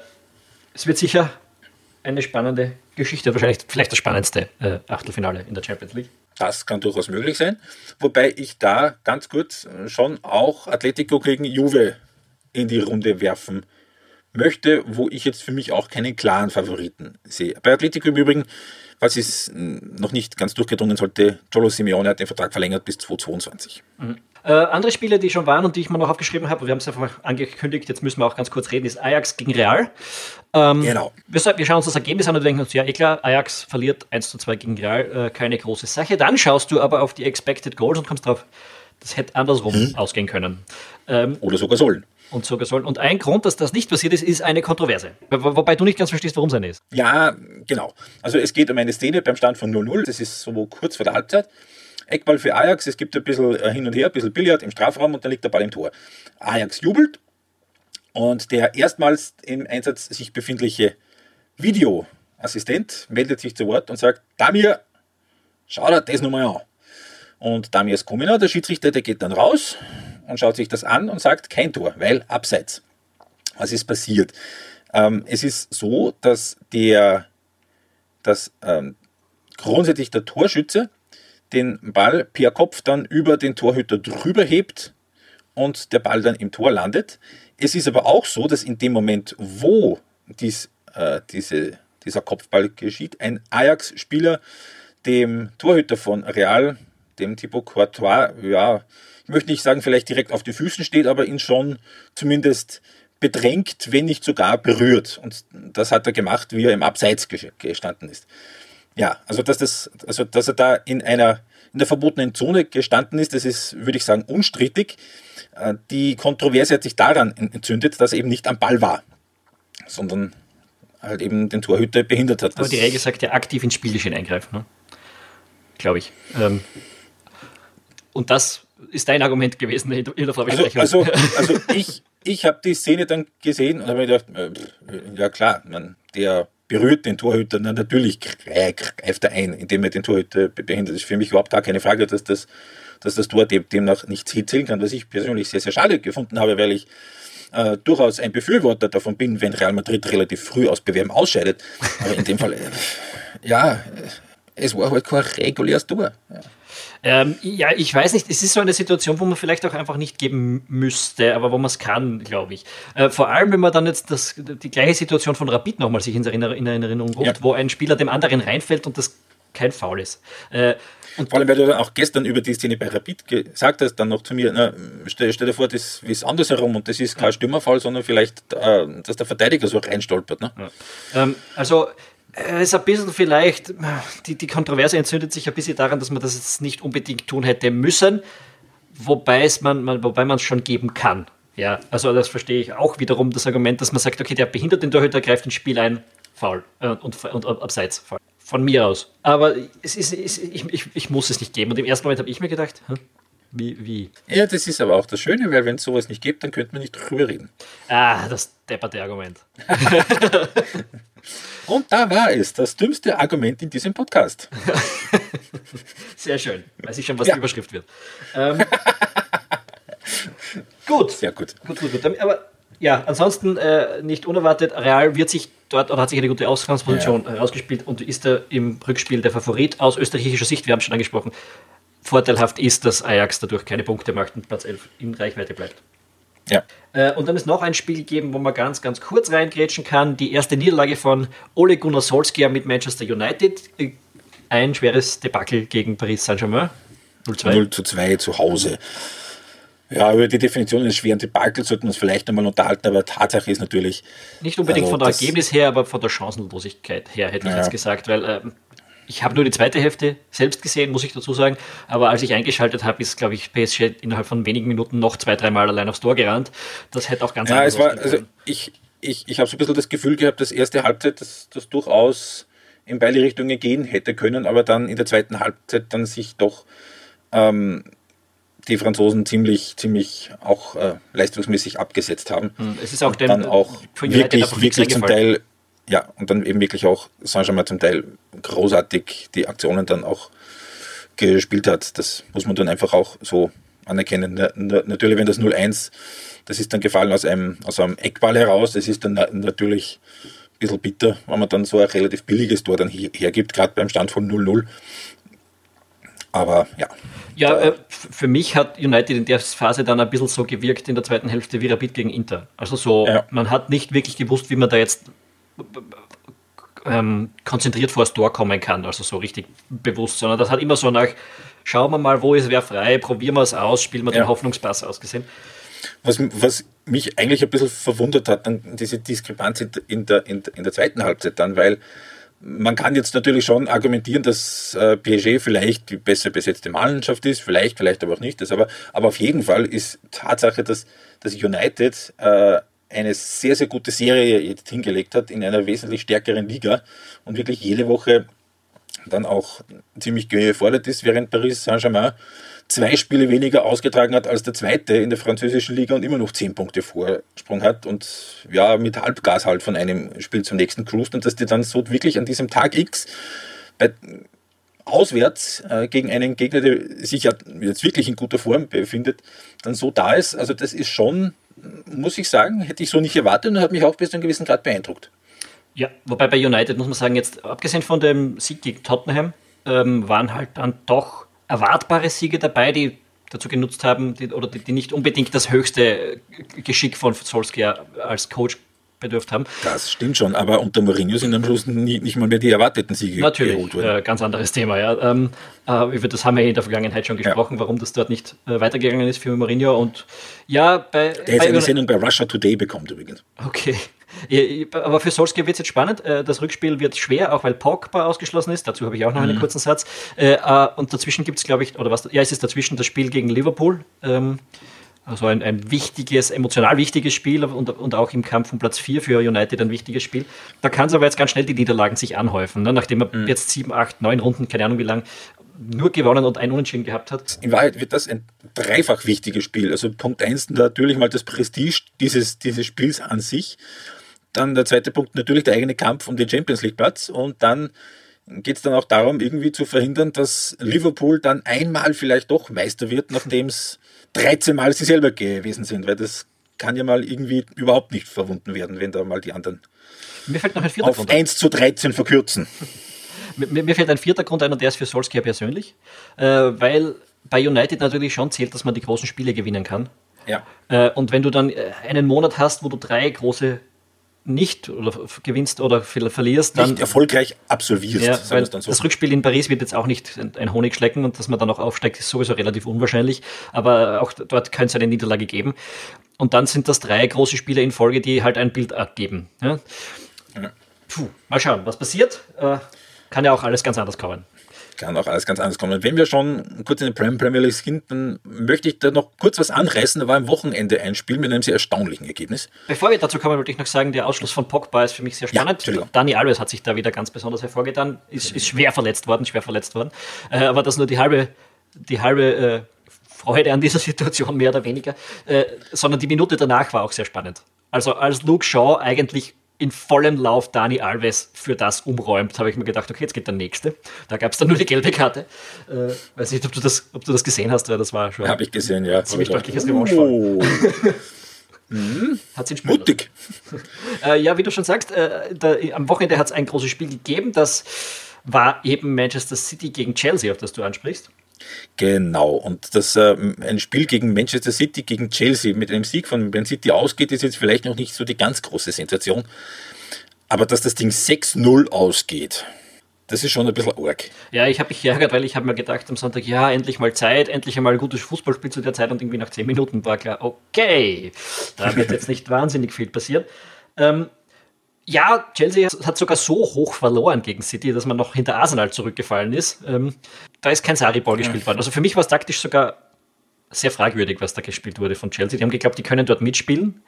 es wird sicher eine spannende Geschichte, wahrscheinlich vielleicht das spannendste äh, Achtelfinale in der Champions League. Das kann durchaus möglich sein. Wobei ich da ganz kurz schon auch Atletico gegen Juve in die Runde werfen möchte, wo ich jetzt für mich auch keinen klaren Favoriten sehe. Bei Atletico im Übrigen, was es noch nicht ganz durchgedrungen sollte, Cholo Simeone hat den Vertrag verlängert bis 2022. Mhm. Äh, andere Spiele, die schon waren und die ich mir noch aufgeschrieben habe, wir haben es einfach angekündigt, jetzt müssen wir auch ganz kurz reden, ist Ajax gegen Real. Ähm, genau. Wir, wir, schauen uns das Ergebnis an und denken uns, ja, eh klar, Ajax verliert 1 zu 2 gegen Real, äh, keine große Sache. Dann schaust du aber auf die Expected Goals und kommst drauf, das hätte andersrum hm. ausgehen können. Ähm, Oder sogar sollen und sogar sollen. Und ein Grund, dass das nicht passiert ist, ist eine Kontroverse. Wobei du nicht ganz verstehst, warum es eine ist. Ja, genau. Also es geht um eine Szene beim Stand von 0-0. Das ist so kurz vor der Halbzeit. Eckball für Ajax. Es gibt ein bisschen äh, hin und her, ein bisschen Billard im Strafraum und dann liegt der Ball im Tor. Ajax jubelt und der erstmals im Einsatz sich befindliche Videoassistent meldet sich zu Wort und sagt, Damir, schau dir das nochmal an. Und Damir ist Komina, der Schiedsrichter, der geht dann raus und schaut sich das an und sagt kein Tor, weil abseits. Was ist passiert? Ähm, es ist so, dass der, dass ähm, grundsätzlich der Torschütze den Ball per Kopf dann über den Torhüter drüber hebt und der Ball dann im Tor landet. Es ist aber auch so, dass in dem Moment, wo dies, äh, diese, dieser Kopfball geschieht, ein Ajax-Spieler dem Torhüter von Real, dem Thibaut Courtois, ja, möchte nicht sagen, vielleicht direkt auf die Füßen steht, aber ihn schon zumindest bedrängt, wenn nicht sogar berührt. Und das hat er gemacht, wie er im Abseits gestanden ist. Ja, also dass, das, also dass er da in einer in der verbotenen Zone gestanden ist, das ist, würde ich sagen, unstrittig. Äh, die Kontroverse hat sich daran entzündet, dass er eben nicht am Ball war, sondern halt eben den Torhüter behindert hat. Aber die Regel sagt ja aktiv ins Spielgeschehen eingreifen, ne? glaube ich. Ähm, und das ist dein Argument gewesen in der Vorbesprechung. Also, also, also ich, ich habe die Szene dann gesehen und habe mir gedacht, äh, ja klar, man, der berührt den Torhüter, dann natürlich greift er ein, indem er den Torhüter behindert. Das ist für mich überhaupt gar keine Frage, dass das, dass das Tor demnach nicht zählen kann, was ich persönlich sehr, sehr schade gefunden habe, weil ich äh, durchaus ein Befürworter davon bin, wenn Real Madrid relativ früh aus Bewerben ausscheidet. Aber in dem Fall, äh, ja, es war halt kein reguläres Tor. Ja. Ähm, ja, ich weiß nicht, es ist so eine Situation, wo man vielleicht auch einfach nicht geben müsste, aber wo man es kann, glaube ich. Äh, vor allem, wenn man dann jetzt das, die gleiche Situation von Rapid nochmal sich in, Erinnerung ruft, ja. wo ein Spieler dem anderen reinfällt und das kein Foul ist. Äh, und Vor allem, weil du auch gestern über die Szene bei Rapid gesagt hast, dann noch zu mir, na, stell, stell dir vor, das ist andersherum und das ist kein Stürmerfall, sondern vielleicht, äh, dass der Verteidiger so reinstolpert. Ne? Ja. Ähm, also ist ein bisschen vielleicht, die, die Kontroverse entzündet sich ein bisschen daran, dass man das jetzt nicht unbedingt tun hätte müssen, wobei es man, man, wobei man es schon geben kann. Ja, also das verstehe ich auch wiederum das Argument, dass man sagt, okay, der behindert den Torhüter, greift ins Spiel ein, faul äh, und, und, und abseits, faul. Von mir aus. Aber es ist, es, ich, ich, ich muss es nicht geben. Und im ersten Moment habe ich mir gedacht, hm, wie, wie? Ja, das ist aber auch das Schöne, weil wenn es sowas nicht gibt, dann könnte man nicht drüber reden. Ah, das depperte Argument. Und da war es, das dümmste Argument in diesem Podcast. Sehr schön. Weiß ich schon, was ja. die Überschrift wird. Ähm, gut. Sehr gut. Gut, gut, gut. Aber ja, ansonsten äh, nicht unerwartet. Real wird sich dort oder hat sich eine gute Ausgangsposition ja. herausgespielt und ist da im Rückspiel der Favorit aus österreichischer Sicht. Wir haben es schon angesprochen. Vorteilhaft ist, dass Ajax dadurch keine Punkte macht und Platz 11 in Reichweite bleibt. Ja. Äh, und dann ist noch ein Spiel gegeben, wo man ganz, ganz kurz reingrätschen kann. Die erste Niederlage von Ole Gunnar Solskjaer mit Manchester United. Ein schweres Debakel gegen Paris Saint-Germain. 0 zu 2 zu Hause. Ja, über die Definition eines schweren Debakels sollten wir uns vielleicht einmal unterhalten, aber Tatsache ist natürlich. Nicht unbedingt also, von der Ergebnis her, aber von der Chancenlosigkeit her, hätte ich ja. jetzt gesagt, weil äh, ich habe nur die zweite Hälfte selbst gesehen, muss ich dazu sagen. Aber als ich eingeschaltet habe, ist, glaube ich, PSG innerhalb von wenigen Minuten noch zwei, dreimal allein aufs Tor gerannt. Das hätte auch ganz ja, es war, also ich, ich, ich habe so ein bisschen das Gefühl gehabt, dass erste Halbzeit das, das durchaus in beide Richtungen gehen hätte können, aber dann in der zweiten Halbzeit dann sich doch ähm, die Franzosen ziemlich, ziemlich auch äh, leistungsmäßig abgesetzt haben. Hm, es ist auch dann auch wirklich, wirklich zum Teil, ja, und dann eben wirklich auch Saint-Germain zum Teil großartig die Aktionen dann auch gespielt hat. Das muss man dann einfach auch so anerkennen. Natürlich, wenn das 0-1, das ist dann gefallen aus einem, aus einem Eckball heraus, das ist dann natürlich ein bisschen bitter, wenn man dann so ein relativ billiges Tor dann hergibt, gerade beim Stand von 0-0. Aber ja. Ja, äh, für mich hat United in der Phase dann ein bisschen so gewirkt in der zweiten Hälfte wie Rapid gegen Inter. Also so, ja. man hat nicht wirklich gewusst, wie man da jetzt ähm, konzentriert vor das Tor kommen kann, also so richtig bewusst, sondern das hat immer so nach, schauen wir mal, wo ist wer frei, probieren wir es aus, spielen wir ja. den Hoffnungspass ausgesehen. Was, was mich eigentlich ein bisschen verwundert hat, dann diese Diskrepanz in der, in der, in der zweiten Halbzeit dann, weil man kann jetzt natürlich schon argumentieren, dass äh, PSG vielleicht die besser besetzte Mannschaft ist, vielleicht, vielleicht aber auch nicht. Das aber, aber auf jeden Fall ist Tatsache, dass, dass United äh, eine sehr, sehr gute Serie jetzt hingelegt hat in einer wesentlich stärkeren Liga und wirklich jede Woche dann auch ziemlich gefordert ist, während Paris Saint-Germain zwei Spiele weniger ausgetragen hat als der zweite in der französischen Liga und immer noch zehn Punkte Vorsprung hat und ja, mit Halbgas halt von einem Spiel zum nächsten cruist und dass die dann so wirklich an diesem Tag X bei, auswärts äh, gegen einen Gegner, der sich ja jetzt wirklich in guter Form befindet, dann so da ist. Also das ist schon, muss ich sagen, hätte ich so nicht erwartet und hat mich auch bis zu einem gewissen Grad beeindruckt. Ja, wobei bei United muss man sagen, jetzt abgesehen von dem Sieg gegen Tottenham, ähm, waren halt dann doch erwartbare Siege dabei, die dazu genutzt haben, die, oder die, die, nicht unbedingt das höchste Geschick von Solskjaer als Coach bedürft haben. Das stimmt schon, aber unter Mourinho sind am Schluss nie, nicht mal mehr die erwarteten Siege Natürlich, geholt worden. Äh, ganz anderes Thema, ja. Ähm, äh, über das haben wir in der Vergangenheit schon gesprochen, ja. warum das dort nicht äh, weitergegangen ist für Mourinho. Und ja, bei. Der jetzt eine Sendung bei Russia Today bekommt übrigens. Okay. Aber für Solskjaer wird es jetzt spannend. Äh, das Rückspiel wird schwer, auch weil Pogba ausgeschlossen ist. Dazu habe ich auch noch mhm. einen kurzen Satz. Äh, äh, und dazwischen gibt es, glaube ich, oder was, ja, es ist dazwischen das Spiel gegen Liverpool. Ähm, also ein, ein wichtiges, emotional wichtiges Spiel und, und auch im Kampf um Platz 4 für United ein wichtiges Spiel. Da kann es aber jetzt ganz schnell die Niederlagen sich anhäufen, ne? nachdem er mhm. jetzt sieben, acht, neun Runden, keine Ahnung wie lang, nur gewonnen und ein Unentschieden gehabt hat. In Wahrheit wird das ein dreifach wichtiges Spiel. Also Punkt 1 natürlich mal das Prestige dieses, dieses Spiels an sich. Dann der zweite Punkt natürlich der eigene Kampf um den Champions League Platz und dann geht es dann auch darum, irgendwie zu verhindern, dass Liverpool dann einmal vielleicht doch Meister wird, nachdem es 13 Mal sie selber gewesen sind, weil das kann ja mal irgendwie überhaupt nicht verwunden werden, wenn da mal die anderen mir fällt noch ein vierter auf Grund 1 zu 13 verkürzen. Mir, mir, fällt ein vierter Grund ein und der ist für Solskjaer persönlich, äh, weil bei United natürlich schon zählt, dass man die großen Spiele gewinnen kann. Ja. Äh, und wenn du dann äh, einen Monat hast, wo du drei große nicht oder gewinnst oder verlierst, dann. Nicht erfolgreich absolvierst. Ja, weil so. Das Rückspiel in Paris wird jetzt auch nicht ein Honig schlecken und dass man dann auch aufsteigt, ist sowieso relativ unwahrscheinlich. Aber auch dort könnte es eine Niederlage geben. Und dann sind das drei große Spiele in Folge, die halt ein Bild abgeben. Ja? Ja. Puh, mal schauen, was passiert. Äh, kann ja auch alles ganz anders kommen kann auch alles ganz anders kommen. Wenn wir schon kurz in der Premier League sind, dann möchte ich da noch kurz was anreißen. Da war am Wochenende ein Spiel mit einem sehr erstaunlichen Ergebnis. Bevor wir dazu kommen, wollte ich noch sagen, der Ausschluss von Pogba ist für mich sehr spannend. Ja, Dani Alves hat sich da wieder ganz besonders hervorgetan, ist, ist schwer verletzt worden, schwer verletzt worden. Äh, aber das nur die halbe, die halbe äh, Freude an dieser Situation, mehr oder weniger. Äh, sondern die Minute danach war auch sehr spannend. Also als Luke Shaw eigentlich in vollem Lauf Dani Alves für das umräumt, habe ich mir gedacht, okay, jetzt geht der nächste. Da gab es dann nur die gelbe Karte. Äh, weiß nicht, ob du das, ob du das gesehen hast, weil das war schon. Habe ich gesehen, ja. Ziemlich deutliches. Oh. Mhm. Hat sich Mutig. äh, ja, wie du schon sagst, äh, da, am Wochenende hat es ein großes Spiel gegeben. Das war eben Manchester City gegen Chelsea, auf das du ansprichst. Genau, und dass äh, ein Spiel gegen Manchester City, gegen Chelsea mit einem Sieg von Man City ausgeht, ist jetzt vielleicht noch nicht so die ganz große Sensation. Aber dass das Ding 6-0 ausgeht, das ist schon ein bisschen arg. Ja, ich habe mich geärgert, weil ich habe mir gedacht am Sonntag, ja, endlich mal Zeit, endlich einmal ein gutes Fußballspiel zu der Zeit und irgendwie nach 10 Minuten war klar, okay, da wird jetzt nicht wahnsinnig viel passieren. Ähm, ja, Chelsea hat sogar so hoch verloren gegen City, dass man noch hinter Arsenal zurückgefallen ist. Ähm, da ist kein Sari-Ball gespielt worden. Also für mich war es taktisch sogar sehr fragwürdig, was da gespielt wurde von Chelsea. Die haben geglaubt, die können dort mitspielen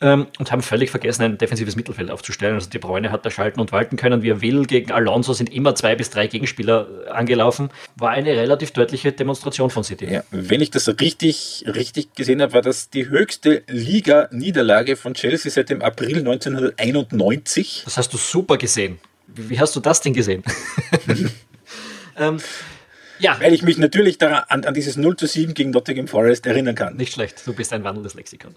ähm, und haben völlig vergessen, ein defensives Mittelfeld aufzustellen. Also die Bräune hat da schalten und walten können, wie er will. Gegen Alonso sind immer zwei bis drei Gegenspieler angelaufen. War eine relativ deutliche Demonstration von City. Ja, wenn ich das richtig, richtig gesehen habe, war das die höchste Liga-Niederlage von Chelsea seit dem April 1991. Das hast du super gesehen. Wie hast du das denn gesehen? ähm, ja. Weil ich mich natürlich daran, an, an, dieses 0 zu 7 gegen Nottingham Forest erinnern kann. Nicht schlecht, du bist ein wandelndes Lexikon.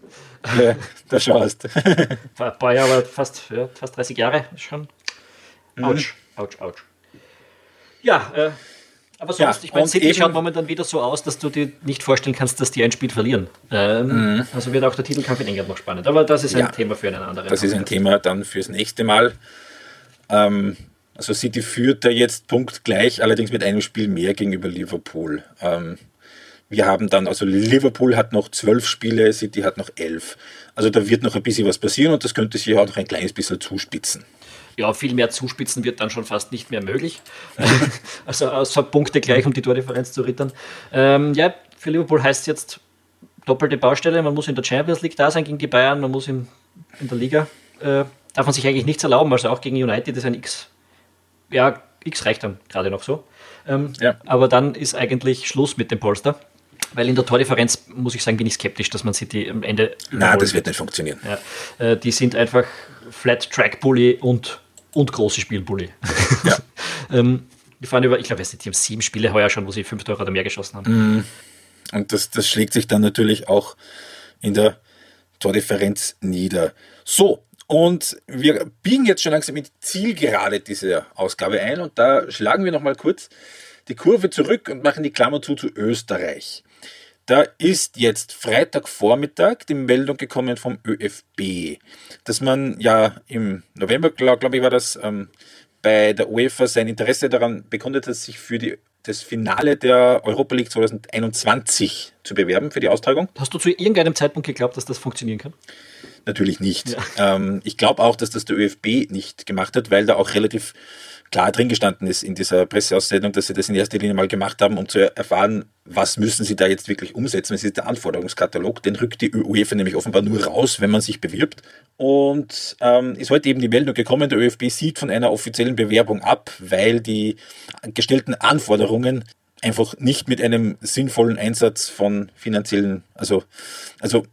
Ja, da schaust. Ein paar Jahre, fast, ja, fast 30 Jahre schon. Autsch, mhm. ouch, ouch. Ja, äh, aber sonst, ja, ich meine, City schaut momentan wieder so aus, dass du dir nicht vorstellen kannst, dass die ein Spiel verlieren. Ähm, mhm. Also wird auch der Titelkampf in England noch spannend. Aber das ist ein ja, Thema für einen anderen. Das ist ein Thema dann fürs nächste Mal. Ähm, also City führt da jetzt punktgleich, allerdings mit einem Spiel mehr gegenüber Liverpool. Ähm, wir haben dann, also Liverpool hat noch zwölf Spiele, City hat noch elf. Also da wird noch ein bisschen was passieren und das könnte sich auch noch ein kleines bisschen zuspitzen. Ja, viel mehr zuspitzen wird dann schon fast nicht mehr möglich. also außer Punkte gleich, um die Tordifferenz zu rittern. Ähm, ja, für Liverpool heißt es jetzt doppelte Baustelle. Man muss in der Champions League da sein gegen die Bayern, man muss in, in der Liga. Äh, darf man sich eigentlich nichts erlauben. Also auch gegen United ist ein X ja, X reicht dann gerade noch so. Ähm, ja. Aber dann ist eigentlich Schluss mit dem Polster. Weil in der Tordifferenz, muss ich sagen, bin ich skeptisch, dass man City am Ende. Na, das wird nicht funktionieren. Ja, äh, die sind einfach Flat Track Bully und, und große Spielbully. Ja. ähm, die fahren über, ich glaube, die haben sieben Spiele heuer schon, wo sie fünf Tore oder mehr geschossen haben. Mm. Und das, das schlägt sich dann natürlich auch in der Tordifferenz nieder. So, und wir biegen jetzt schon langsam in die Zielgerade dieser Ausgabe ein und da schlagen wir nochmal kurz die Kurve zurück und machen die Klammer zu zu Österreich. Da ist jetzt Freitagvormittag die Meldung gekommen vom ÖFB, dass man ja im November, glaube glaub ich, war das, ähm, bei der UEFA sein Interesse daran bekundet hat, sich für die, das Finale der Europa League 2021 zu bewerben, für die Austragung. Hast du zu irgendeinem Zeitpunkt geglaubt, dass das funktionieren kann? Natürlich nicht. Ja. Ähm, ich glaube auch, dass das der ÖFB nicht gemacht hat, weil da auch relativ klar drin gestanden ist in dieser Presseaussendung, dass sie das in erster Linie mal gemacht haben, um zu erfahren, was müssen sie da jetzt wirklich umsetzen. Es ist der Anforderungskatalog, den rückt die UEFA nämlich offenbar nur raus, wenn man sich bewirbt. Und ähm, ist heute eben die Meldung gekommen, der ÖFB sieht von einer offiziellen Bewerbung ab, weil die gestellten Anforderungen einfach nicht mit einem sinnvollen Einsatz von finanziellen, also, also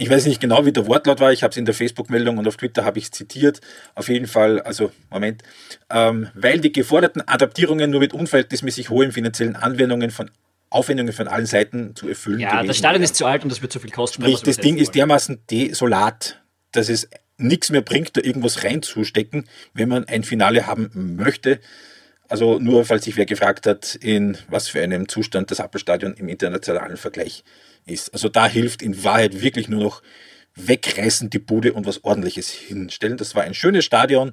ich weiß nicht genau, wie der Wortlaut war. Ich habe es in der Facebook-Meldung und auf Twitter habe ich es zitiert. Auf jeden Fall, also Moment, ähm, weil die geforderten Adaptierungen nur mit unverhältnismäßig hohen finanziellen Anwendungen von Aufwendungen von allen Seiten zu erfüllen. Ja, das Stadion ist zu alt und das wird zu viel kosten. Sprich, das Ding ist dermaßen desolat, dass es nichts mehr bringt, da irgendwas reinzustecken, wenn man ein Finale haben möchte. Also nur, falls sich wer gefragt hat, in was für einem Zustand das Appelstadion im internationalen Vergleich ist. Also da hilft in Wahrheit wirklich nur noch wegreißen die Bude und was ordentliches hinstellen. Das war ein schönes Stadion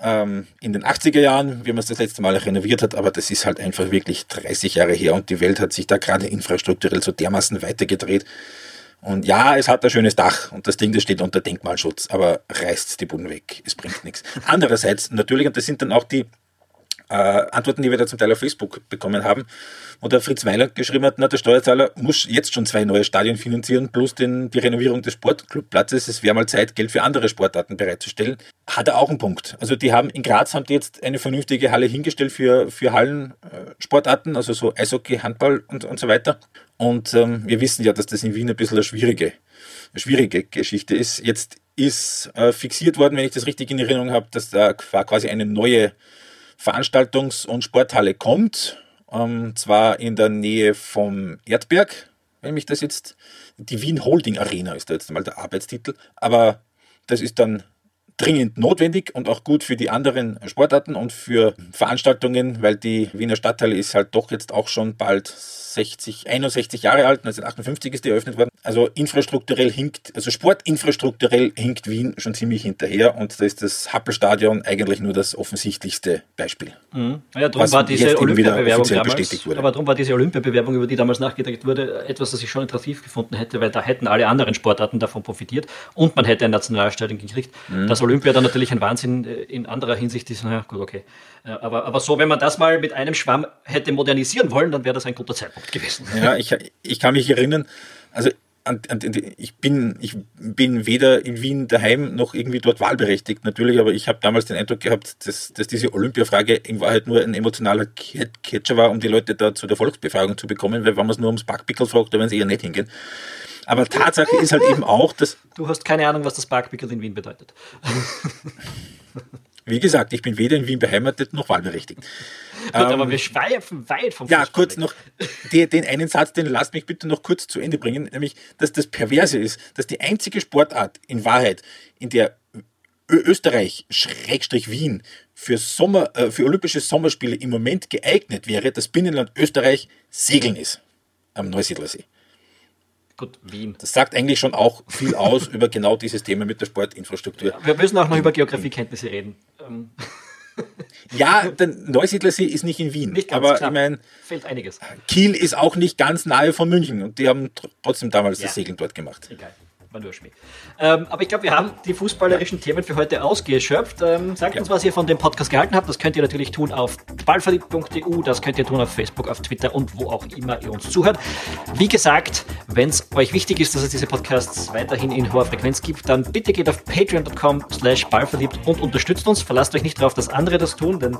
ähm, in den 80er Jahren, wie man es das letzte Mal renoviert hat, aber das ist halt einfach wirklich 30 Jahre her und die Welt hat sich da gerade infrastrukturell so dermaßen weitergedreht. Und ja, es hat ein schönes Dach und das Ding, das steht unter Denkmalschutz, aber reißt die Buden weg. Es bringt nichts. Andererseits natürlich, und das sind dann auch die äh, Antworten, die wir da zum Teil auf Facebook bekommen haben, wo der Fritz Weiler geschrieben hat, na, der Steuerzahler muss jetzt schon zwei neue Stadien finanzieren, plus den, die Renovierung des Sportclubplatzes. Es wäre mal Zeit, Geld für andere Sportarten bereitzustellen. Hat er auch einen Punkt. Also die haben in Graz haben die jetzt eine vernünftige Halle hingestellt für, für Hallensportarten, also so Eishockey, Handball und, und so weiter. Und ähm, wir wissen ja, dass das in Wien ein bisschen eine schwierige, eine schwierige Geschichte ist. Jetzt ist äh, fixiert worden, wenn ich das richtig in Erinnerung habe, dass da quasi eine neue Veranstaltungs- und Sporthalle kommt. Ähm, zwar in der Nähe vom Erdberg, wenn mich das jetzt, die Wien Holding Arena ist da jetzt mal der Arbeitstitel, aber das ist dann dringend notwendig und auch gut für die anderen Sportarten und für Veranstaltungen, weil die Wiener Stadtteile ist halt doch jetzt auch schon bald 60, 61 Jahre alt, 1958 ist die eröffnet worden. Also infrastrukturell hinkt, also sportinfrastrukturell hinkt Wien schon ziemlich hinterher und da ist das Happelstadion eigentlich nur das offensichtlichste Beispiel. Mhm. Ja, darum war diese Olympiabewerbung damals, aber darum war diese Olympiabewerbung, über die damals nachgedacht wurde, etwas, das ich schon attraktiv gefunden hätte, weil da hätten alle anderen Sportarten davon profitiert und man hätte ein Nationalstadion gekriegt. Mhm. Dass Olympia dann natürlich ein Wahnsinn äh, in anderer Hinsicht ist, naja, gut, okay. Äh, aber, aber so, wenn man das mal mit einem Schwamm hätte modernisieren wollen, dann wäre das ein guter Zeitpunkt gewesen. Ja, ich, ich kann mich erinnern, also ich bin, ich bin weder in Wien daheim noch irgendwie dort wahlberechtigt, natürlich, aber ich habe damals den Eindruck gehabt, dass, dass diese Olympia-Frage in Wahrheit nur ein emotionaler Catcher war, um die Leute da zu der Volksbefragung zu bekommen, weil wenn man es nur ums Backpickel fragt, dann werden sie eher nicht hingehen. Aber Tatsache ist halt eben auch, dass. Du hast keine Ahnung, was das Backpickel in Wien bedeutet. Wie gesagt, ich bin weder in Wien beheimatet noch wahlberechtigt. Gut, ähm, aber wir schweifen weit vom Ja, kurz noch die, den einen Satz, den lasst mich bitte noch kurz zu Ende bringen, nämlich, dass das Perverse ist, dass die einzige Sportart in Wahrheit, in der Österreich, Schrägstrich Wien, für, Sommer, äh, für Olympische Sommerspiele im Moment geeignet wäre, das Binnenland Österreich Segeln ist am Neusiedlersee. Gut, Wien. Das sagt eigentlich schon auch viel aus über genau dieses Thema mit der Sportinfrastruktur. Ja, wir müssen auch noch über Geografiekenntnisse reden. Ähm. Ja, der Neusiedlersee ist nicht in Wien, nicht aber knapp. ich meine, fehlt einiges. Kiel ist auch nicht ganz nahe von München und die haben trotzdem damals ja. das Segeln dort gemacht. Egal war nur Schmäh. Ähm, aber ich glaube, wir haben die fußballerischen Themen für heute ausgeschöpft. Ähm, sagt ja. uns, was ihr von dem Podcast gehalten habt. Das könnt ihr natürlich tun auf ballverliebt.eu, das könnt ihr tun auf Facebook, auf Twitter und wo auch immer ihr uns zuhört. Wie gesagt, wenn es euch wichtig ist, dass es diese Podcasts weiterhin in hoher Frequenz gibt, dann bitte geht auf patreon.com slash ballverliebt und unterstützt uns. Verlasst euch nicht darauf, dass andere das tun, denn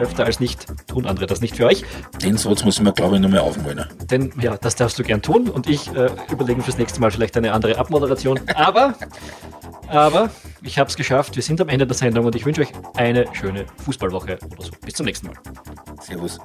öfter als nicht tun andere das nicht für euch. Den Satz muss ich mir, glaube ich, nur mehr aufholen. Denn ja, das darfst du gern tun und ich äh, überlegen fürs nächste Mal vielleicht eine andere Abmoderation. Aber, aber ich habe es geschafft. Wir sind am Ende der Sendung und ich wünsche euch eine schöne Fußballwoche oder so. Bis zum nächsten Mal. Servus.